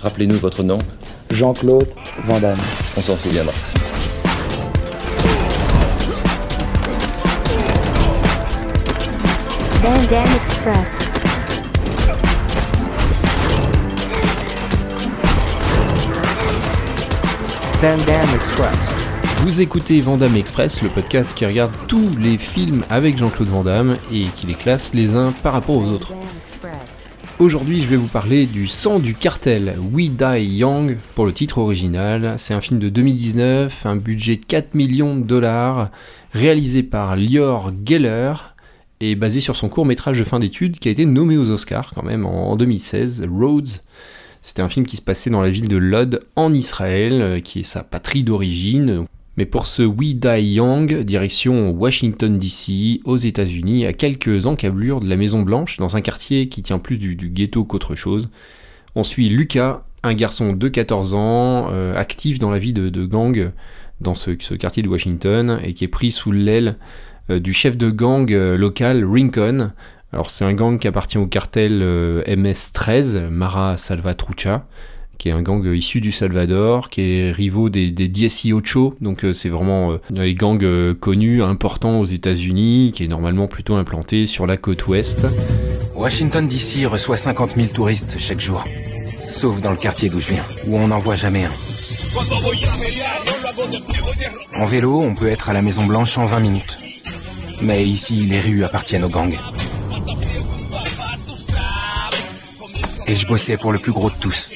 Rappelez-nous votre nom. Jean-Claude Van Damme. On s'en souviendra. Van Damme Express. Van Damme Express. Vous écoutez Vandame Express, le podcast qui regarde tous les films avec Jean-Claude Van Damme et qui les classe les uns par rapport aux autres. Aujourd'hui, je vais vous parler du sang du cartel, We Die Young pour le titre original. C'est un film de 2019, un budget de 4 millions de dollars, réalisé par Lior Geller et basé sur son court métrage de fin d'études qui a été nommé aux Oscars quand même en en 2016, Roads. C'était un film qui se passait dans la ville de Lod en Israël, euh, qui est sa patrie d'origine. Mais pour ce We Die Young, direction Washington DC, aux États-Unis, à quelques encablures de la Maison Blanche, dans un quartier qui tient plus du, ghetto qu'autre chose. On suit Lucas, un garçon de 14 ans, euh, actif dans la vie de, gang dans ce, quartier de Washington, et qui est pris sous l'aile euh, du chef de gang euh, local Rincon. Alors c'est un gang qui appartient au cartel euh, MS-13, Mara Salvatrucha, qui est un gang issu du Salvador, qui est rivaux des, des 18, donc euh, c'est vraiment euh, les gangs euh, connus, importants aux États-Unis, qui est normalement plutôt implanté sur la côte ouest. Washington DC reçoit 50 000 touristes chaque jour. Sauf dans le quartier d'où je viens, où on n'en voit jamais un. En vélo, on peut être à la Maison Blanche en 20 minutes. Mais ici, les rues appartiennent aux gangs. Et je bossais pour le plus gros de tous,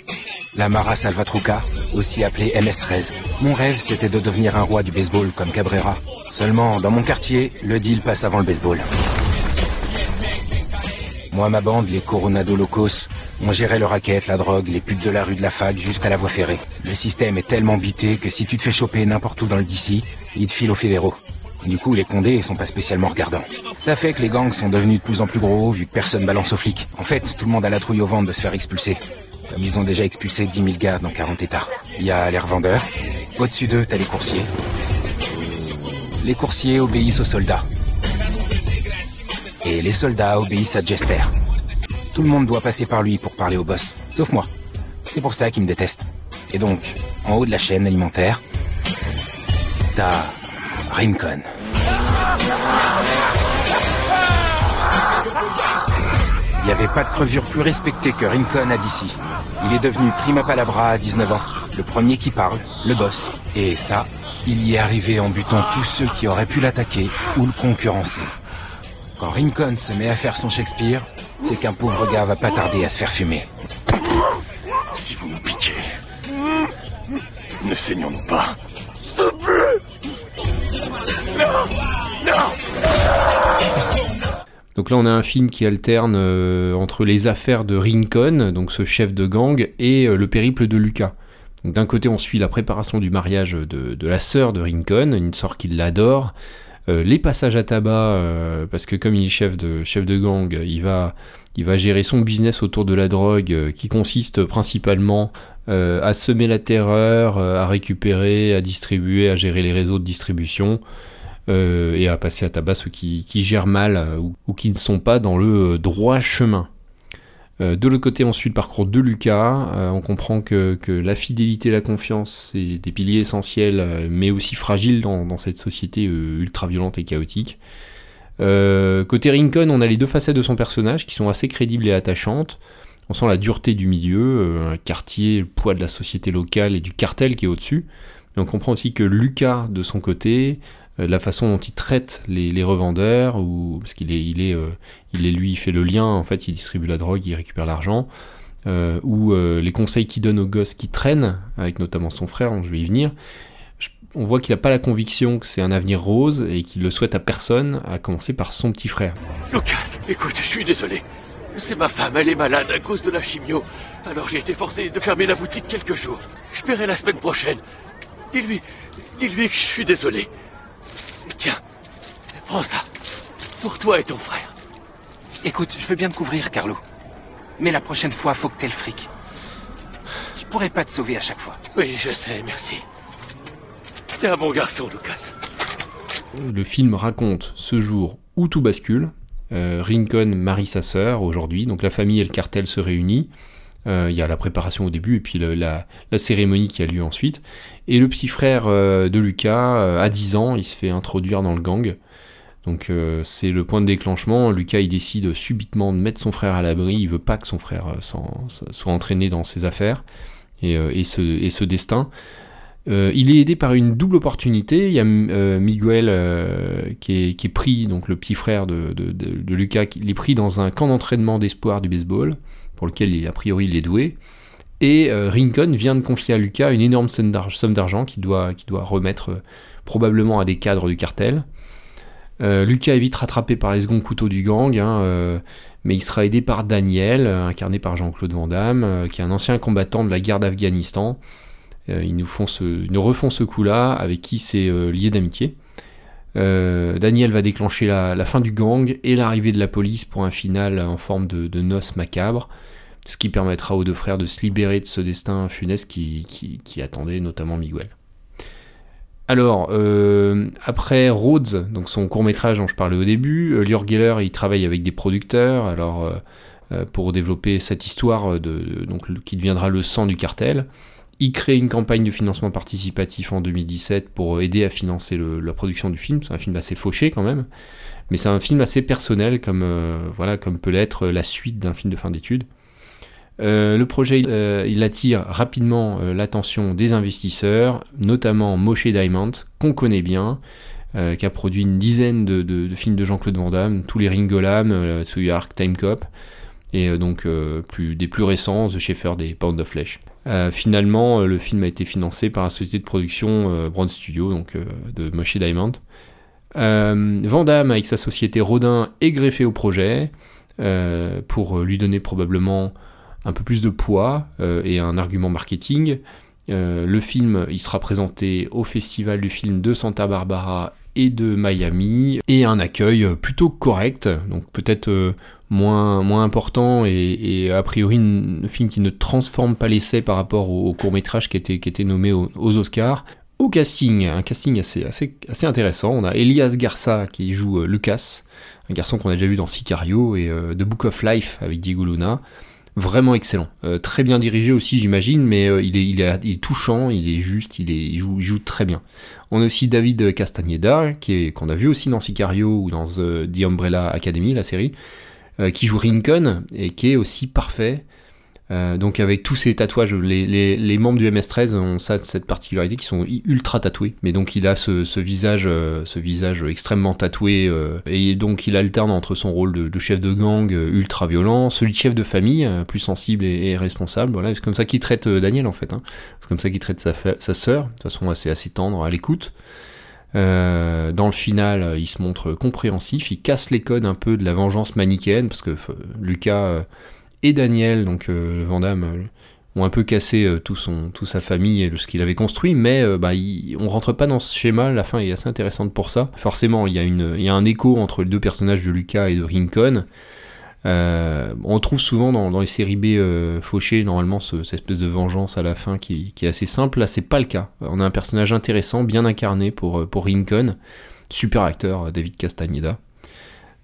la Mara Salvatruca, aussi appelée MS-13. Mon rêve, c'était de devenir un roi du baseball comme Cabrera. Seulement, dans mon quartier, le deal passe avant le baseball. Moi, ma bande, les Coronado Locos, on gérait le racket, la drogue, les putes de la rue de la fac jusqu'à la voie ferrée. Le système est tellement bité que si tu te fais choper n'importe où dans le DC, ils te filent aux fédéraux. Du coup, les condés sont pas spécialement regardants. Ça fait que les gangs sont devenus de plus en plus gros, vu que personne balance aux flics. En fait, tout le monde a la trouille au ventre de se faire expulser. Comme ils ont déjà expulsé 10 000 gars dans 40 états. Il y a les revendeurs. Au-dessus d'eux, t'as les coursiers. Les coursiers obéissent aux soldats. Et les soldats obéissent à Jester. Tout le monde doit passer par lui pour parler au boss, sauf moi. C'est pour ça qu'il me déteste. Et donc, en haut de la chaîne alimentaire, t'as Rincon. Il n'y avait pas de crevure plus respectée que Rincon à DC. Il est devenu prima palabra à 19 ans, le premier qui parle, le boss. Et ça, il y est arrivé en butant tous ceux qui auraient pu l'attaquer ou le concurrencer. Quand Rincon se met à faire son Shakespeare, c'est qu'un pauvre gars va pas tarder à se faire fumer. Si vous nous piquez, ne saignons-nous pas. Donc là, on a un film qui alterne euh, entre les affaires de Rincon, donc ce chef de gang, et euh, le périple de Lucas. D'un côté, on suit la préparation du mariage de, la sœur de Rincon, une sœur qui l'adore, euh, les passages à tabac, parce que comme il est chef de, gang, il va, gérer son business autour de la drogue, qui consiste principalement à semer la terreur, à récupérer, à distribuer, à gérer les réseaux de distribution, euh, et à passer à tabac ceux qui, qui gèrent mal euh, ou, qui ne sont pas dans le euh, droit chemin. De l'autre côté, on suit le parcours de Lucas. On comprend que, que la fidélité et la confiance, c'est des piliers essentiels, mais aussi fragiles dans, dans cette société euh, ultra violente et chaotique. Côté Rincon, on a les deux facettes de son personnage qui sont assez crédibles et attachantes. On sent la dureté du milieu, un quartier, le poids de la société locale et du cartel qui est au-dessus. Mais on comprend aussi que Lucas, de son côté, la façon dont il traite les, revendeurs, ou parce qu'il est, il est, euh, il est lui, il fait le lien, en fait, il distribue la drogue, il récupère l'argent, euh, ou euh, les conseils qu'il donne aux gosses qui traînent, avec notamment son frère, dont je vais y venir. On voit qu'il n'a pas la conviction que c'est un avenir rose et qu'il le souhaite à personne, à commencer par son petit frère. Lucas, écoute, je suis désolé. C'est ma femme, elle est malade à cause de la chimio. Alors j'ai été forcé de fermer la boutique quelques jours. Je paierai la semaine prochaine. Dis-lui, dis-lui que je suis désolé. Tiens, prends ça. Pour toi et ton frère. Écoute, je veux bien te couvrir, Carlo. Mais la prochaine fois, faut que t'aies le fric. Je pourrais pas te sauver à chaque fois. Oui, je sais, merci. T'es un bon garçon, Lucas. Le film raconte ce jour où tout bascule. Euh, Rincon marie sa sœur aujourd'hui, donc la famille et le cartel se réunissent. Euh, Il y a la préparation au début et puis la, cérémonie qui a lieu ensuite. Et le petit frère euh, de Lucas, euh, à 10 ans, il se fait introduire dans le gang. Donc c'est le point de déclenchement. Lucas il décide subitement de mettre son frère à l'abri. Il veut pas que son frère soit entraîné dans ses affaires et, ce, destin. Il est aidé par une double opportunité. Il y a Miguel qui, est, pris, donc le petit frère de, de- Lucas, il est pris dans un camp d'entraînement d'espoir du baseball, pour lequel a priori il est doué. Et euh, Rincon vient de confier à Lucas une énorme somme d'ar- somme d'argent qu'il doit, doit remettre euh, probablement à des cadres du cartel. Euh, Lucas est vite rattrapé par les seconds couteaux du gang, hein, euh, mais il sera aidé par Daniel, incarné par Jean-Claude Van Damme, qui est un ancien combattant de la guerre d'Afghanistan. Ils, nous font ils nous refont ce coup-là, avec qui c'est lié d'amitié. Euh, Daniel va déclencher la, fin du gang et l'arrivée de la police pour un final en forme de, de noces macabre, ce qui permettra aux deux frères de se libérer de ce destin funeste qui, attendait notamment Miguel. Alors, euh, après Rhodes, donc son court métrage dont je parlais au début, euh, Lior travaille avec des producteurs alors, euh, pour développer cette histoire qui deviendra le sang du cartel. Il crée une campagne de financement participatif en 2017 pour aider à financer la production du film. C'est un film assez fauché quand même, mais c'est un film assez personnel comme, euh, voilà, comme peut l'être la suite d'un film de fin d'études. Euh, le projet, euh, il attire rapidement l'attention des investisseurs, notamment Moshe Diamond, qu'on connaît bien, qui a produit une dizaine de, de- de films de Jean-Claude Van Damme, tous les Ringolam, Tsuyark, Time Cop, et donc des plus récents, The Schaeffer des Pound of Flesh. Euh, finalement, euh, le film a été financé par la société de production euh, Brown Studio, donc de Moshe Diamond. Van Damme, avec sa société Rodin, est greffé au projet pour lui donner probablement un peu plus de poids et un argument marketing. Le film, il sera présenté au festival du film de Santa Barbara et de Miami, et un accueil plutôt correct, donc peut-être moins, moins important, et, a priori un, film qui ne transforme pas l'essai par rapport au, au court-métrage qui était, qui était nommé aux, Oscars. Au casting, un casting assez, assez, assez intéressant, on a Elias Garza qui joue euh, Lucas, un garçon qu'on a déjà vu dans Sicario et euh, The Book of Life avec Diego Luna vraiment excellent. Euh, très bien dirigé aussi, j'imagine, mais euh, il, est, il, est, touchant, il est juste, il, est, joue, joue très bien. On a aussi David est, qu'on a vu aussi dans Sicario ou dans The, The Umbrella Academy, la série, euh, qui joue Rincon et qui est aussi parfait. Euh, donc avec tous ces tatouages, les, membres du MS-13 ont ça, cette particularité qui sont ultra tatoués. Mais donc il a ce, visage, euh, ce visage extrêmement tatoué et donc il alterne entre son rôle de, chef de gang ultra violent, celui de chef de famille plus sensible et, responsable. Voilà, c'est comme ça qu'il traite Daniel en fait. Hein. C'est comme ça qu'il traite sa, sa sœur, de façon assez tendre à l'écoute. Euh, dans le final, il se montre compréhensif, il casse les codes un peu de la vengeance manichéenne parce que Lucas et Daniel, donc euh, Van Damme, euh, ont un peu cassé euh, tout son, toute sa famille et ce qu'il avait construit, mais euh, bah, on rentre pas dans ce schéma, la fin est assez intéressante pour ça. Forcément, il y il y a un écho entre les deux personnages de Lucas et de Rincon. Euh, on trouve souvent dans, les séries B fauchées, normalement, ce, cette espèce de vengeance à la fin qui, est assez simple. Là, c'est pas le cas. On a un personnage intéressant, bien incarné pour, pour Rincon. Super acteur, David Castagneda.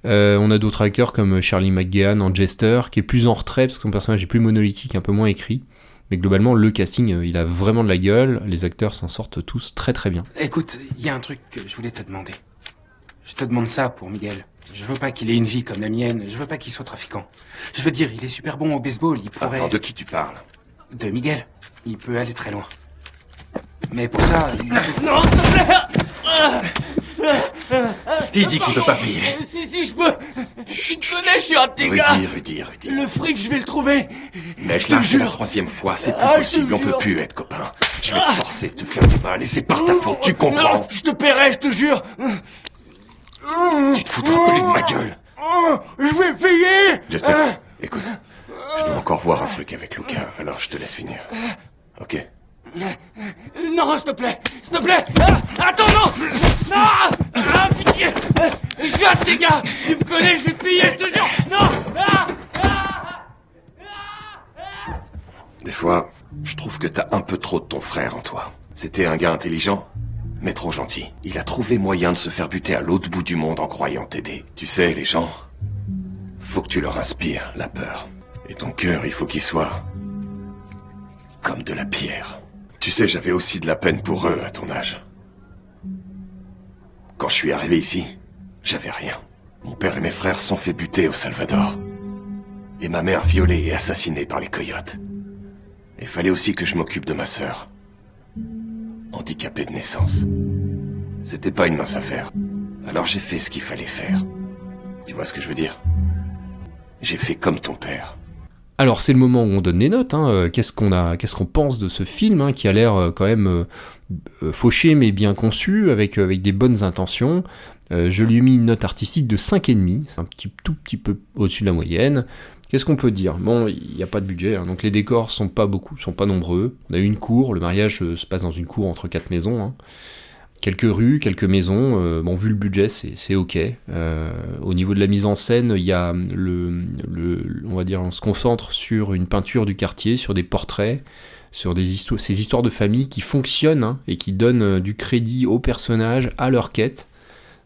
Euh, on a d'autres acteurs comme Charlie McGehan en Jester, qui est plus en retrait parce que son personnage est plus monolithique, un peu moins écrit. Mais globalement, le casting, euh, il a vraiment de la gueule. Les acteurs s'en sortent tous très très bien. Écoute, il y a un truc que je voulais te demander. Je te demande ça pour Miguel. Je veux pas qu'il ait une vie comme la mienne. Je veux pas qu'il soit trafiquant. Je veux dire, il est super bon au baseball. Il pourrait. Attends, de qui tu parles? De Miguel. Il peut aller très loin. Mais pour ça, il faut... Non, s'il te plaît Il dit qu'il peut pas payer. Si, si, je peux Tu me connais, je suis un de tes gars Rudy, Rudy, Rudy. Le fric, je vais le trouver Mec, te là, c'est la troisième fois, c'est plus Ah, je te possible, on peut plus être copains. Je vais te forcer de te faire du mal, et c'est par ta faute, tu comprends Non, Je te paierai, je te jure Tu te foutras plus de ma gueule. Oh, Je vais payer. Justin, écoute, je dois encore voir un truc avec Lucas, alors je te laisse finir. Ok. Non, s'il te plaît S'il te plaît. Ah, Attends, non. Non Ah, pitié. Je suis un de tes gars. Tu me connais, je vais te payer, je te jure. Non Ah Ah. Des fois, je trouve que t'as un peu trop de ton frère en toi. C'était un gars intelligent, mais trop gentil. Il a trouvé moyen de se faire buter à l'autre bout du monde en croyant t'aider. Tu sais, les gens, faut que tu leur inspires la peur. Et ton cœur, il faut qu'il soit Comme de la pierre. Tu sais, j'avais aussi de la peine pour eux à ton âge. Quand je suis arrivé ici, j'avais rien. Mon père et mes frères sont fait buter au Salvador. Et ma mère violée et assassinée par les coyotes. Il fallait aussi que je m'occupe de ma sœur. Handicapée de naissance. C'était pas une mince affaire. Alors j'ai fait ce qu'il fallait faire. Tu vois ce que je veux dire? J'ai fait comme ton père. Alors c'est le moment où on donne des notes. hein. Euh, Qu'est-ce qu'on a, qu'est-ce qu'on pense de ce film hein, qui a l'air euh, quand même euh, fauché mais bien conçu, avec, avec des bonnes intentions. Je lui ai mis une note artistique de 5,5, c'est un petit, tout petit peu au-dessus de la moyenne. Qu'est-ce qu'on peut dire? Bon, il n'y a pas de budget, hein, donc les décors sont pas beaucoup, sont pas nombreux. On a une cour, le mariage euh, se passe dans une cour entre quatre maisons. hein. Quelques rues, quelques maisons. euh, bon, vu le budget, c'est ok. Euh, au niveau de la mise en scène, il y a le, le- on va dire, on se concentre sur une peinture du quartier, sur des portraits, sur des ces histoires de famille qui fonctionnent hein, et qui donnent du crédit aux personnages, à leur quête.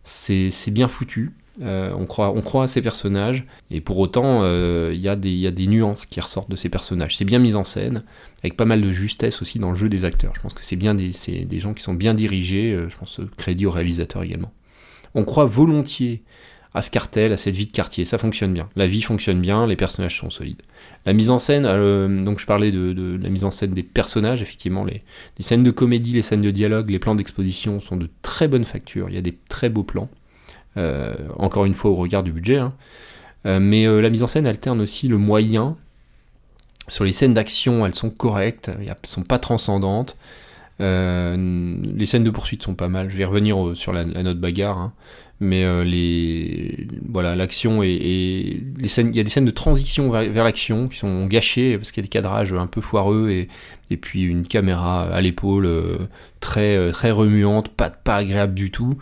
C'est bien foutu. Euh, on, croit, on croit à ces personnages, et pour autant, euh, il y, a des- il y a des nuances qui ressortent de ces personnages. C'est bien mis en scène, avec pas mal de justesse aussi dans le jeu des acteurs. Je pense que c'est bien des, des gens qui sont bien dirigés, euh, je pense crédit au réalisateur également. On croit volontiers à ce cartel, à cette vie de quartier, ça fonctionne bien. La vie fonctionne bien, les personnages sont solides. La mise en scène, donc je parlais de, la mise en scène des personnages, effectivement, les scènes de comédie, les scènes de dialogue, les plans d'exposition sont de très bonne facture, il y a des très beaux plans. Euh, encore une fois au regard du budget. hein. Euh, mais euh, la mise en scène alterne aussi le moyen. Sur les scènes d'action, elles sont correctes, elles ne sont pas transcendantes. Les scènes de poursuite sont pas mal. Je vais revenir sur la, note bagarre. hein. Mais l'action et, les scènes, il y a des scènes de transition vers, l'action qui sont gâchées parce qu'il y a des cadrages un peu foireux et, puis une caméra à l'épaule très, très remuante, pas agréable du tout.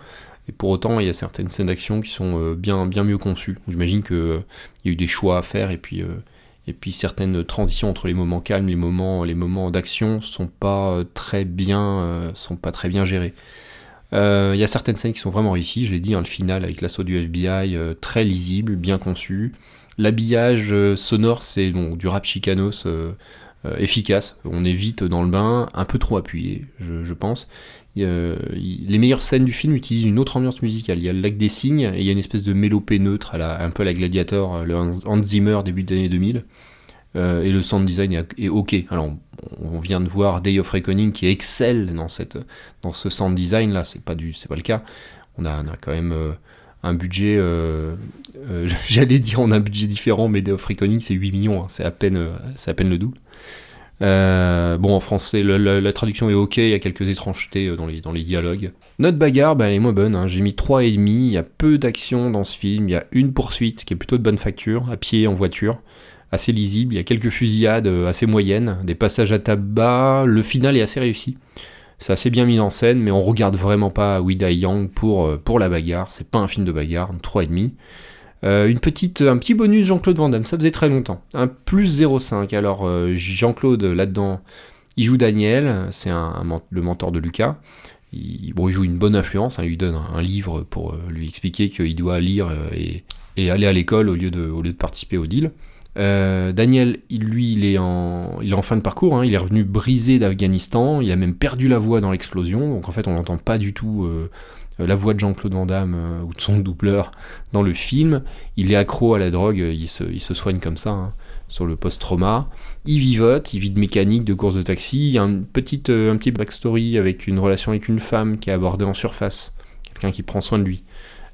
Et pour autant, il y a certaines scènes d'action qui sont euh, bien, bien mieux conçues. J'imagine qu'il y a eu des choix à faire et puis, euh, et puis certaines transitions entre les moments calmes, les moments, les moments d'action sont pas euh, très bien, euh, sont pas très bien gérés. Euh, Il y a certaines scènes qui sont vraiment réussies. Je l'ai dit, hein, le final avec l'assaut du FBI, euh, très lisible, bien conçu. L'habillage euh, sonore, c'est bon, du rap chicanos euh, euh, efficace. On est vite dans le bain, un peu trop appuyé, je, pense. Les meilleures scènes du film utilisent une autre ambiance musicale. Il y a le lac des cygnes et il y a une espèce de mélopée neutre, à la, un peu à la Gladiator, euh, le Hans Zimmer début des années 2000. Euh, et le sound design est, ok. Alors, on, vient de voir Day of Reckoning qui excelle dans, cette, dans ce sound design là, c'est pas, du, c'est pas le cas. On a, quand même euh, un budget, euh, euh, j'allais dire on a un budget différent, mais Day of Reckoning c'est 8 millions, hein, c'est à, peine, euh, c'est à peine le double. Euh, bon, en français, la traduction est ok, il y a quelques étrangetés euh, dans les, dialogues. Notre bagarre, bah, elle est moins bonne, hein. j'ai mis 3,5, il y a peu d'action dans ce film, il y a une poursuite qui est plutôt de bonne facture, à pied, en voiture, assez lisible, il y a quelques fusillades euh, assez moyennes, des passages à tabac, le final est assez réussi. C'est assez bien mis en scène, mais on regarde vraiment pas We Die Young pour, pour la bagarre, c'est pas un film de bagarre, 3,5. Euh, une petite, un petit bonus Jean-Claude Van Damme, ça faisait très longtemps. Un plus 0,5. Alors euh, Jean-Claude là-dedans, il joue Daniel, c'est le mentor de Lucas. Il, joue une bonne influence, hein, il lui donne un, livre pour euh, lui expliquer qu'il doit lire et, aller à l'école au, lieu de- participer au deal. Daniel, lui, il est, en, fin de parcours, hein, il est revenu brisé d'Afghanistan, il a même perdu la voix dans l'explosion, donc en fait on n'entend pas du tout la voix de Jean-Claude Van Damme euh, ou de son doubleur dans le film. Il est accro à la drogue, il se, il se soigne comme ça, hein, sur le post-trauma. Il vivote, il vit de mécanique, de course de taxi. Il y a une petite, euh, un petit backstory avec une relation avec une femme qui est abordée en surface, quelqu'un qui prend soin de lui.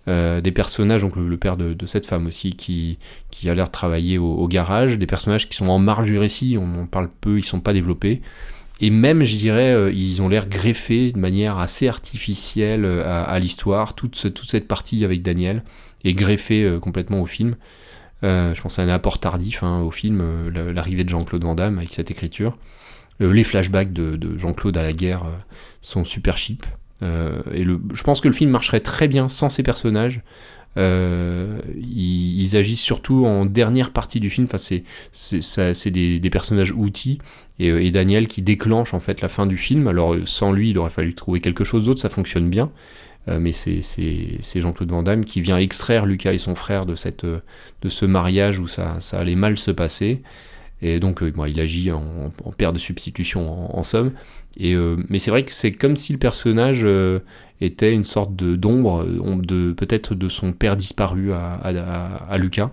Euh, des personnages, donc le, le père de, de cette femme aussi, qui, qui a l'air de travailler au, au garage, des personnages qui sont en marge du récit, on en parle peu, ils sont pas développés. Et même, je dirais, euh, ils ont l'air greffés de manière assez artificielle euh, à, l'histoire. Toute, ce- toute cette partie avec Daniel est greffée euh, complètement au film. Je pense à un apport tardif hein, au film, la- l'arrivée de Jean-Claude Van Damme avec cette écriture. Les flashbacks de, de Jean-Claude à la guerre sont super cheap. Et je pense que le film marcherait très bien sans ces personnages. Euh, ils, agissent surtout en dernière partie du film. Enfin, c'est c'est des, des personnages outils et, euh, et Daniel qui déclenche en fait la fin du film. Alors euh, sans lui, il aurait fallu trouver quelque chose d'autre. Ça fonctionne bien. Euh, mais c'est Jean-Claude Van Damme qui vient extraire Lucas et son frère de, cette, euh, de ce mariage où ça, ça allait mal se passer. Et donc, euh, bon, il agit en, en père de substitution, en, somme. Et, euh, mais c'est vrai que c'est comme si le personnage euh, était une sorte d'ombre, peut-être de son père disparu à, Lucas,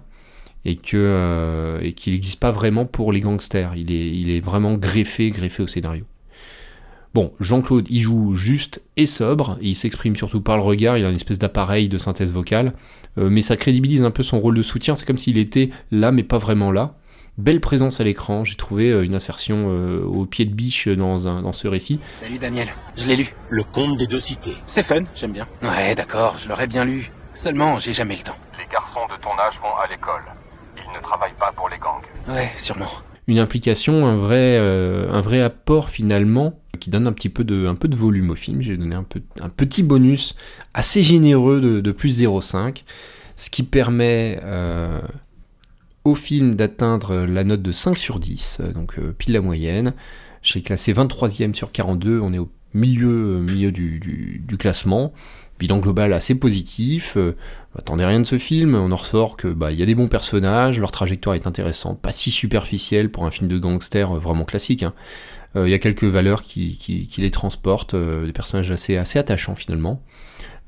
et que et qu'il n'existe pas vraiment pour les gangsters. Il est, il est vraiment greffé, greffé au scénario. Bon, Jean-Claude, il joue juste et sobre, il s'exprime surtout par le regard, il a une espèce d'appareil de synthèse vocale, mais ça crédibilise un peu son rôle de soutien, c'est comme s'il était là mais pas vraiment là. Belle présence à l'écran, j'ai trouvé euh, une insertion euh, au pied de biche dans, un, dans ce récit. Salut Daniel, je l'ai lu. Le conte des deux cités. C'est fun, j'aime bien. Ouais, d'accord, je l'aurais bien lu. Seulement, j'ai jamais le temps. Les garçons de ton âge vont à l'école. Ils ne travaillent pas pour les gangs. Ouais, sûrement. Une implication, un vrai, euh, un vrai apport finalement, qui donne un petit peu de, un peu de volume au film. J'ai donné un, peu, un petit bonus assez généreux de, de plus 0,5, ce qui permet euh, au film d'atteindre la note de 5 sur 10, euh, donc euh, pile la moyenne. J'ai classé 23e sur 42, on est au milieu, milieu du, classement. Bilan global assez positif. Euh, Attendez rien de ce film, on en ressort que bah il y a des bons personnages, leur trajectoire est intéressante, pas si superficielle pour un film de gangster euh, vraiment classique. hein. Euh, Il y a quelques valeurs qui, qui- les transportent, euh, des personnages assez attachants finalement.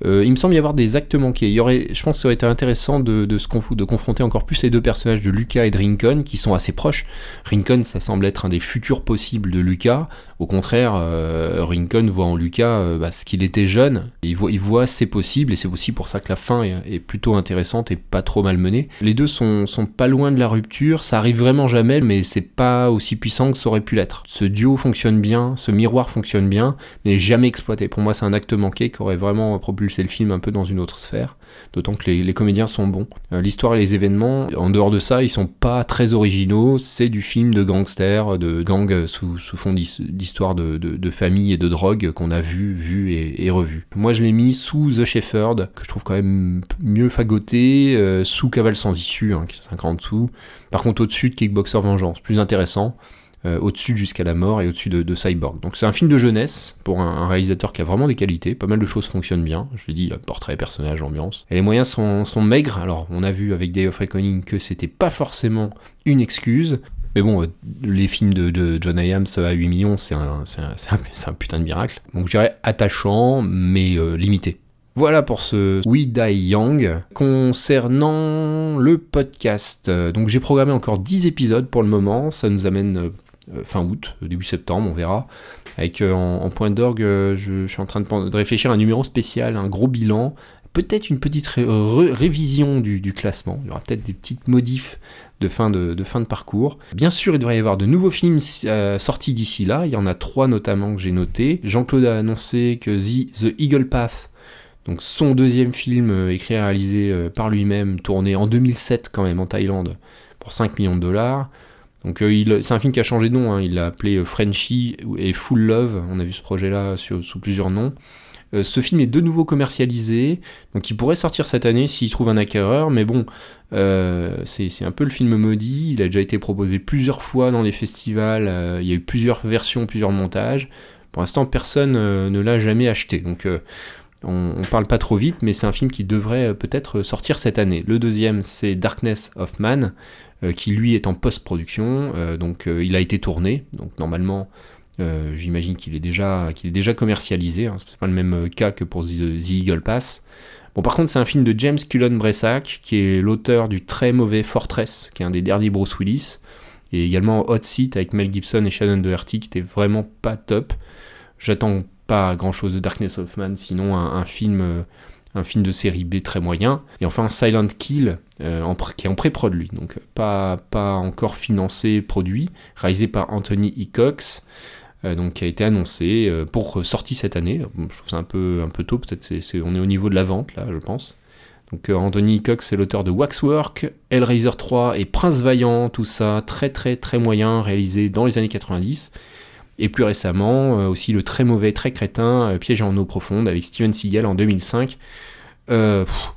Euh, il me semble y avoir des actes manqués. Il aurait, je pense que ça aurait été intéressant de, se de confronter encore plus les deux personnages de Lucas et de Rincon, qui sont assez proches. Rincon, ça semble être un des futurs possibles de Lucas. Au contraire, euh, Rincon voit en Lucas euh, bah, ce qu'il était jeune. Il voit, il voit c'est possible, et c'est aussi pour ça que la fin est, plutôt intéressante et pas trop mal menée. Les deux sont, pas loin de la rupture. Ça arrive vraiment jamais, mais c'est pas aussi puissant que ça aurait pu l'être. Ce duo fonctionne bien, ce miroir fonctionne bien, mais jamais exploité. Pour moi, c'est un acte manqué qui aurait vraiment propulsé le film un peu dans une autre sphère. D'autant que les, comédiens sont bons. Euh, L'histoire et les événements, en dehors de ça, ils sont pas très originaux. C'est du film de gangster, de gang sous, sous fond d'his- d'histoire de, famille et de drogue qu'on a vu, vu et, et revu. Moi, je l'ai mis sous The Shepherd, que je trouve quand même mieux fagoté, euh, sous Cavale sans issue, hein, qui est 50 en dessous. Par contre, au-dessus de Kickboxer Vengeance, plus intéressant. euh, au-dessus de Jusqu'à la mort et au-dessus de, Cyborg. Donc c'est un film de jeunesse pour un, un réalisateur qui a vraiment des qualités, pas mal de choses fonctionnent bien, je l'ai dit, euh, portrait, personnage, ambiance. Et les moyens sont, sont maigres, alors on a vu avec Day of Reckoning que c'était pas forcément une excuse, mais bon, euh, les films de, de John Hyams à 8 millions, c'est un, putain de miracle. Donc je dirais attachant, mais euh, limité. Voilà pour ce We Die Young. Concernant le podcast, euh, donc j'ai programmé encore 10 épisodes pour le moment, ça nous amène fin août, début septembre, on verra. Avec en, point d'orgue, je, suis en train de, réfléchir à un numéro spécial, un gros bilan, peut-être une petite révision du, du classement. Il y aura peut-être des petites modifs de fin de, de fin de parcours. Bien sûr, il devrait y avoir de nouveaux films euh, sortis d'ici là. Il y en a trois notamment que j'ai notés. Jean-Claude a annoncé que The, Eagle Path, donc son deuxième film euh, écrit et réalisé euh, par lui-même, tourné en 2007 quand même en Thaïlande pour 5 millions de dollars. Donc c'est un film qui a changé de nom, hein. il l'a appelé Frenchy et Full Love, on a vu ce projet-là sous plusieurs noms. Euh, ce film est de nouveau commercialisé, donc il pourrait sortir cette année s'il trouve un acquéreur, mais bon, euh, c'est un peu le film maudit, il a déjà été proposé plusieurs fois dans les festivals, euh, il y a eu plusieurs versions, plusieurs montages. Pour l'instant, personne ne l'a jamais acheté, donc on, on parle pas trop vite, mais c'est un film qui devrait peut-être sortir cette année. Le deuxième, c'est Darkness of Man, qui lui est en post-production, donc il a été tourné, donc normalement euh, j'imagine qu'il est déjà qu'il est déjà commercialisé, hein, c'est pas le même euh, cas que pour The, Eagle Pass. Bon par contre c'est un film de James Cullen Bressac, qui est l'auteur du très mauvais Fortress, qui est un des derniers Bruce Willis, et également Hot Seat avec Mel Gibson et Shannon Doherty, qui était vraiment pas top. J'attends pas grand chose de Darkness of Man, sinon un, film euh, un film de série B très moyen. Et enfin Silent Kill, qui est en pré-prod lui, donc pas, pas encore financé, produit, réalisé par Anthony E. donc qui a été annoncé euh, pour euh, sortie cette année. Je trouve ça un peu, un peu tôt, peut-être c'est, on est au niveau de la vente là, je pense. Donc euh, Anthony. Cox c'est l'auteur de Waxwork, Hellraiser 3 et Prince Vaillant, tout ça très très très moyen, réalisé dans les années 90. Et plus récemment, euh, aussi le très mauvais, très crétin euh, Piège en eau profonde avec Steven Seagal en 2005. Euh, pff,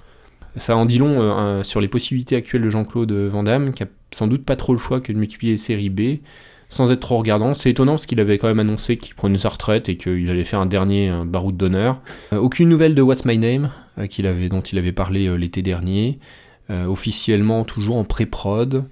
ça en dit long euh, sur les possibilités actuelles de Jean-Claude Van Damme, qui a sans doute pas trop le choix que de multiplier les séries B, sans être trop regardant. C'est étonnant parce qu'il avait quand même annoncé qu'il prenait sa retraite et qu'il allait faire un dernier un baroud d'honneur. Euh, aucune nouvelle de What's My Name, euh, avait, dont il avait parlé euh, l'été dernier. Euh, officiellement toujours en pré-prod.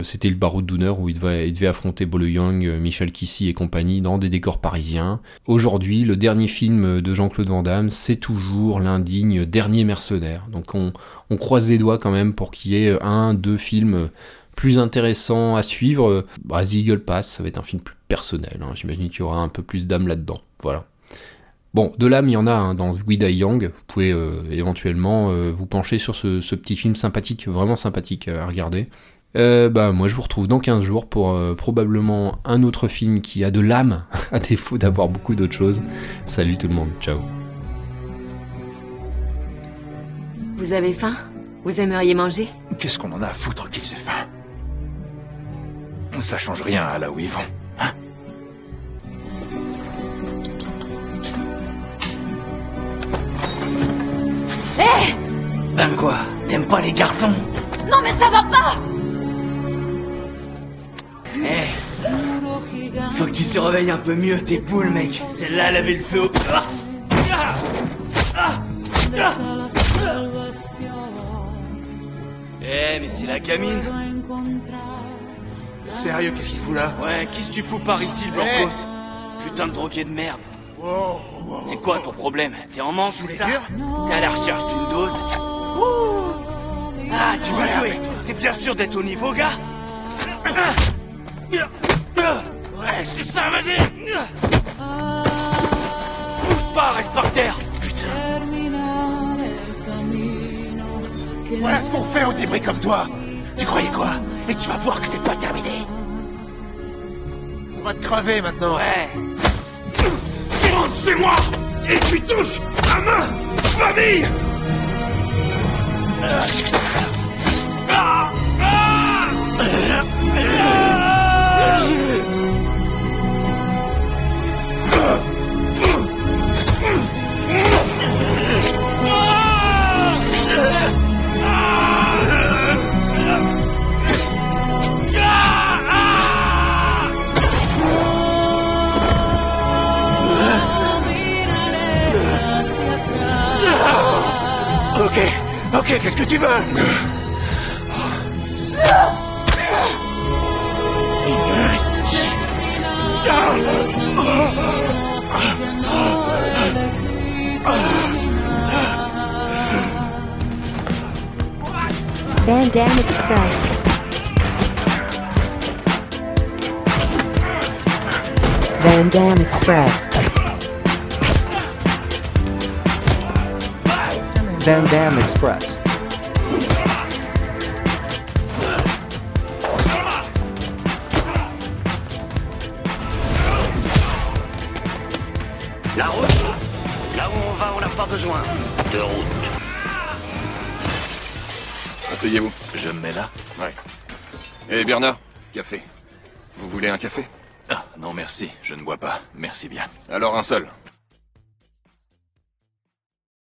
C'était le barreau de Dooner où il devait, affronter Bolo Young, euh, Michel Kissy et compagnie dans des décors parisiens. Aujourd'hui, le dernier film de Jean-Claude Van Damme, c'est toujours l'indigne dernier mercenaire. Donc on, on croise les doigts quand même pour qu'il y ait un, deux films plus intéressants à suivre. Bah, The Eagle Pass, ça va être un film plus personnel. hein. J'imagine qu'il y aura un peu plus d'âme là-dedans. Voilà. Bon, de l'âme, il y en a hein, dans We Die Young. Vous pouvez euh, éventuellement euh, vous pencher sur ce, ce petit film sympathique, vraiment sympathique euh, à regarder. Euh, bah, moi, je vous retrouve dans 15 jours pour euh, probablement un autre film qui a de l'âme, à défaut d'avoir beaucoup d'autres choses. Salut tout le monde, ciao. Vous avez faim? Vous aimeriez manger? Qu'est-ce qu'on en a à foutre qu'ils aient faim? Ça change rien à là où ils vont. Hein. Hé! Ben quoi T'aimes pas les garçons? Non mais ça va pas! Eh Faut que tu surveilles un peu mieux tes poules, mec. Celle-là, elle avait le feu au... Ah! Ah! Ah! Ah! Eh, mais c'est la gamine Sérieux, qu'est-ce qu'il fout là Ouais, qu'est-ce que tu fous par ici, le Blancos Putain de drogué de merde. C'est quoi ton problème T'es en manque, c'est ça T'es à la recherche d'une dose. Ah, tu veux jouer. T'es bien sûr d'être au niveau, gars Ouais, c'est ça, vas-y Bouge pas, reste par terre. Putain. Voilà ce qu'on fait aux débris comme toi. Tu croyais quoi Et tu vas voir que c'est pas terminé. On va te crever maintenant. Ouais. Tu rentres chez moi Et tu touches à ma famille. Ah Van Dam Express. Van Dam Express. Van Dam Express. La route Là où on va, on n'a pas besoin de route. Asseyez-vous. Je me mets là Ouais. Eh Bernard, café. Vous voulez un café? Ah, non merci, je ne bois pas, merci bien. Alors un seul.